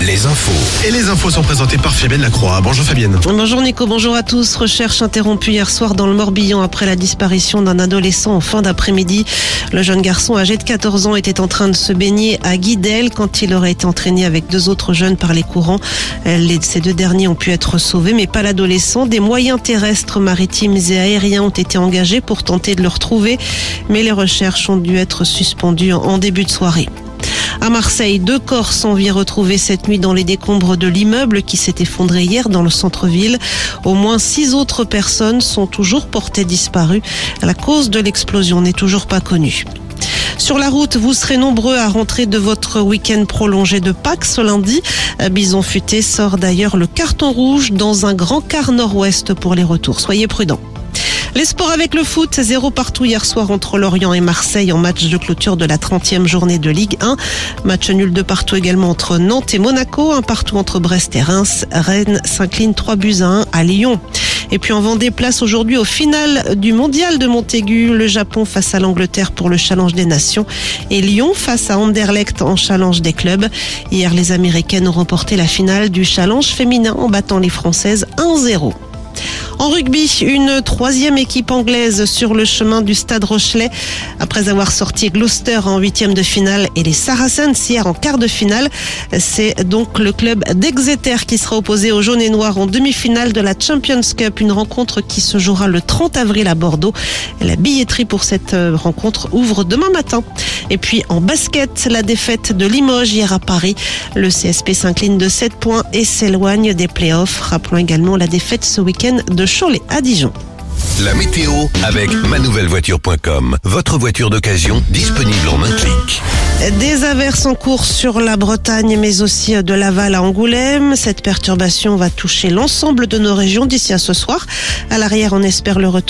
les infos. Et les infos sont présentées par Fabienne Lacroix. Bonjour Fabienne. Bonjour Nico, bonjour à tous. Recherche interrompue hier soir dans le Morbihan après la disparition d'un adolescent en fin d'après-midi. Le jeune garçon âgé de 14 ans était en train de se baigner à Guidel quand il aurait été entraîné avec deux autres jeunes par les courants. Ces deux derniers ont pu être sauvés, mais pas l'adolescent. Des moyens terrestres, maritimes et aériens ont été engagés pour tenter de le retrouver, mais les recherches ont dû être suspendues en début de soirée. À Marseille, deux corps sont vus retrouvés cette nuit dans les décombres de l'immeuble qui s'est effondré hier dans le centre-ville. Au moins six autres personnes sont toujours portées disparues. La cause de l'explosion n'est toujours pas connue. Sur la route, vous serez nombreux à rentrer de votre week-end prolongé de Pâques ce lundi. Bison Futé sort d'ailleurs le carton rouge dans un grand quart nord-ouest pour les retours. Soyez prudents. Les sports avec le foot, zéro partout hier soir entre Lorient et Marseille en match de clôture de la 30e journée de Ligue 1. Match nul de partout également entre Nantes et Monaco, un partout entre Brest et Reims. Rennes s'incline 3 buts à 1 à Lyon. Et puis en Vendée, place aujourd'hui au final du mondial de Montaigu, le Japon face à l'Angleterre pour le Challenge des Nations et Lyon face à Anderlecht en Challenge des clubs. Hier, les Américaines ont remporté la finale du Challenge féminin en battant les Françaises 1-0. En rugby, une troisième équipe anglaise sur le chemin du Stade Rochelet. Après avoir sorti Gloucester en huitième de finale et les Saracens hier en quart de finale, c'est donc le club d'Exeter qui sera opposé aux jaunes et noirs en demi-finale de la Champions Cup, une rencontre qui se jouera le 30 avril à Bordeaux. La billetterie pour cette rencontre ouvre demain matin. Et puis en basket, la défaite de Limoges hier à Paris. Le CSP s'incline de 7 points et s'éloigne des playoffs. Rappelons également la défaite ce week-end de Cholet à Dijon. La météo avec manouvellevoiture.com. Votre voiture d'occasion disponible en un clic. Des averses en cours sur la Bretagne, mais aussi de Laval à Angoulême. Cette perturbation va toucher l'ensemble de nos régions d'ici à ce soir. À l'arrière, on espère le retour